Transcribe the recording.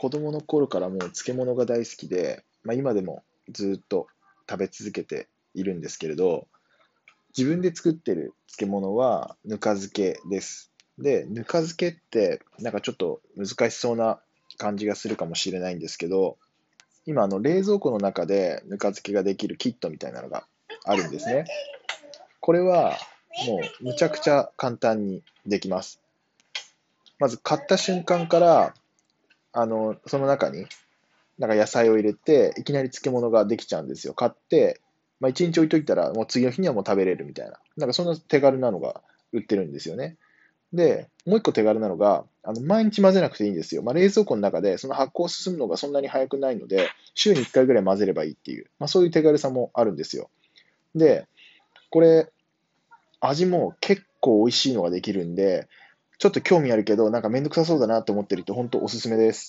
子供の頃からもう漬物が大好きで、まあ、今でもずっと食べ続けているんですけれど、自分で作ってる漬物はぬか漬けです。で、ぬか漬けってなんかちょっと難しそうな感じがするかもしれないんですけど、今あの冷蔵庫の中でぬか漬けができるキットみたいなのがあるんですね。これはもうむちゃくちゃ簡単にできます。まず買った瞬間から、あの、その中に、なんか野菜を入れて、いきなり漬物ができちゃうんですよ。買って、まあ、1日置いといたら、もう次の日にはもう食べれるみたいな。なんかそんな手軽なのが売ってるんですよね。で、もう一個手軽なのが、あの毎日混ぜなくていいんですよ。まあ、冷蔵庫の中でその発酵進むのがそんなに早くないので、週に1回ぐらい混ぜればいいっていう、まあ、そういう手軽さもあるんですよ。で、これ、味も結構美味しいのができるんで、ちょっと興味あるけど、なんかめんどくさそうだなと思ってる人、本当おすすめです。